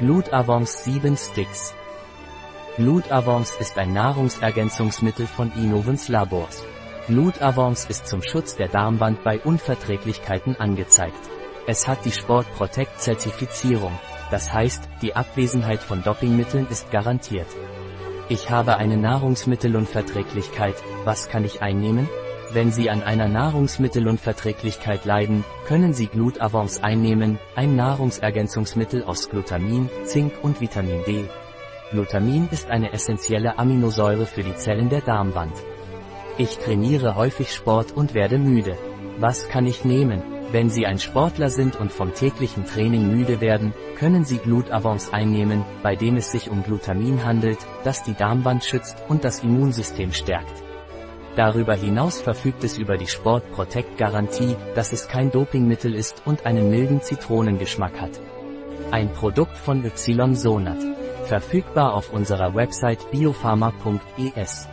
Glutavance 7 Sticks. Glutavance ist ein Nahrungsergänzungsmittel von Innovens Labors. Glutavance ist zum Schutz der Darmwand bei Unverträglichkeiten angezeigt. Es hat die Sport Protect Zertifizierung. Das heißt, die Abwesenheit von Dopingmitteln ist garantiert. Ich habe eine Nahrungsmittelunverträglichkeit, was kann ich einnehmen? Wenn Sie an einer Nahrungsmittelunverträglichkeit leiden, können Sie Glutavance einnehmen, ein Nahrungsergänzungsmittel aus Glutamin, Zink und Vitamin D. Glutamin ist eine essentielle Aminosäure für die Zellen der Darmwand. Ich trainiere häufig Sport und werde müde. Was kann ich nehmen? Wenn Sie ein Sportler sind und vom täglichen Training müde werden, können Sie Glutavance einnehmen, bei dem es sich um Glutamin handelt, das die Darmwand schützt und das Immunsystem stärkt. Darüber hinaus verfügt es über die Sport Protect Garantie, dass es kein Dopingmittel ist und einen milden Zitronengeschmack hat. Ein Produkt von Ysonat. Verfügbar auf unserer Website biopharma.es.